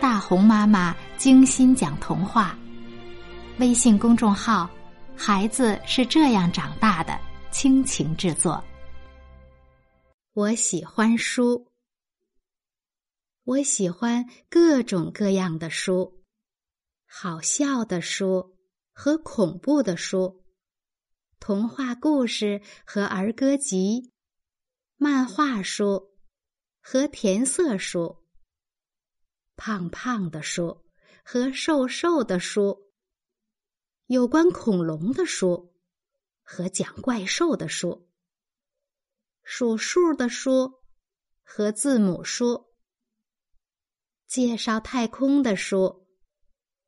大红妈妈精心讲童话。微信公众号“孩子是这样长大的”倾情制作。我喜欢书，我喜欢各种各样的书，好笑的书和恐怖的书，童话故事和儿歌集，漫画书和填色书，胖胖的书和瘦瘦的书，有关恐龙的书和讲怪兽的书。数数的书和字母书，介绍太空的书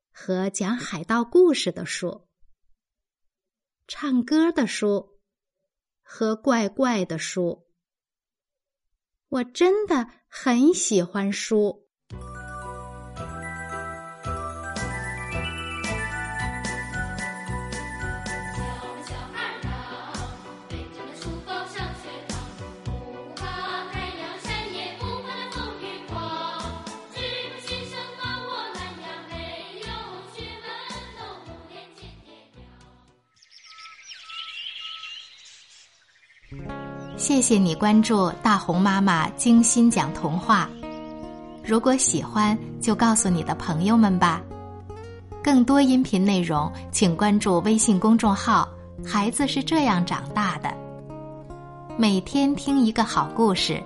和讲海盗故事的书，唱歌的书和怪怪的书。我真的很喜欢书。谢谢你关注大红妈妈精心讲童话。如果喜欢，就告诉你的朋友们吧。更多音频内容，请关注微信公众号“孩子是这样长大的”。每天听一个好故事，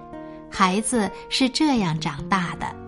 孩子是这样长大的。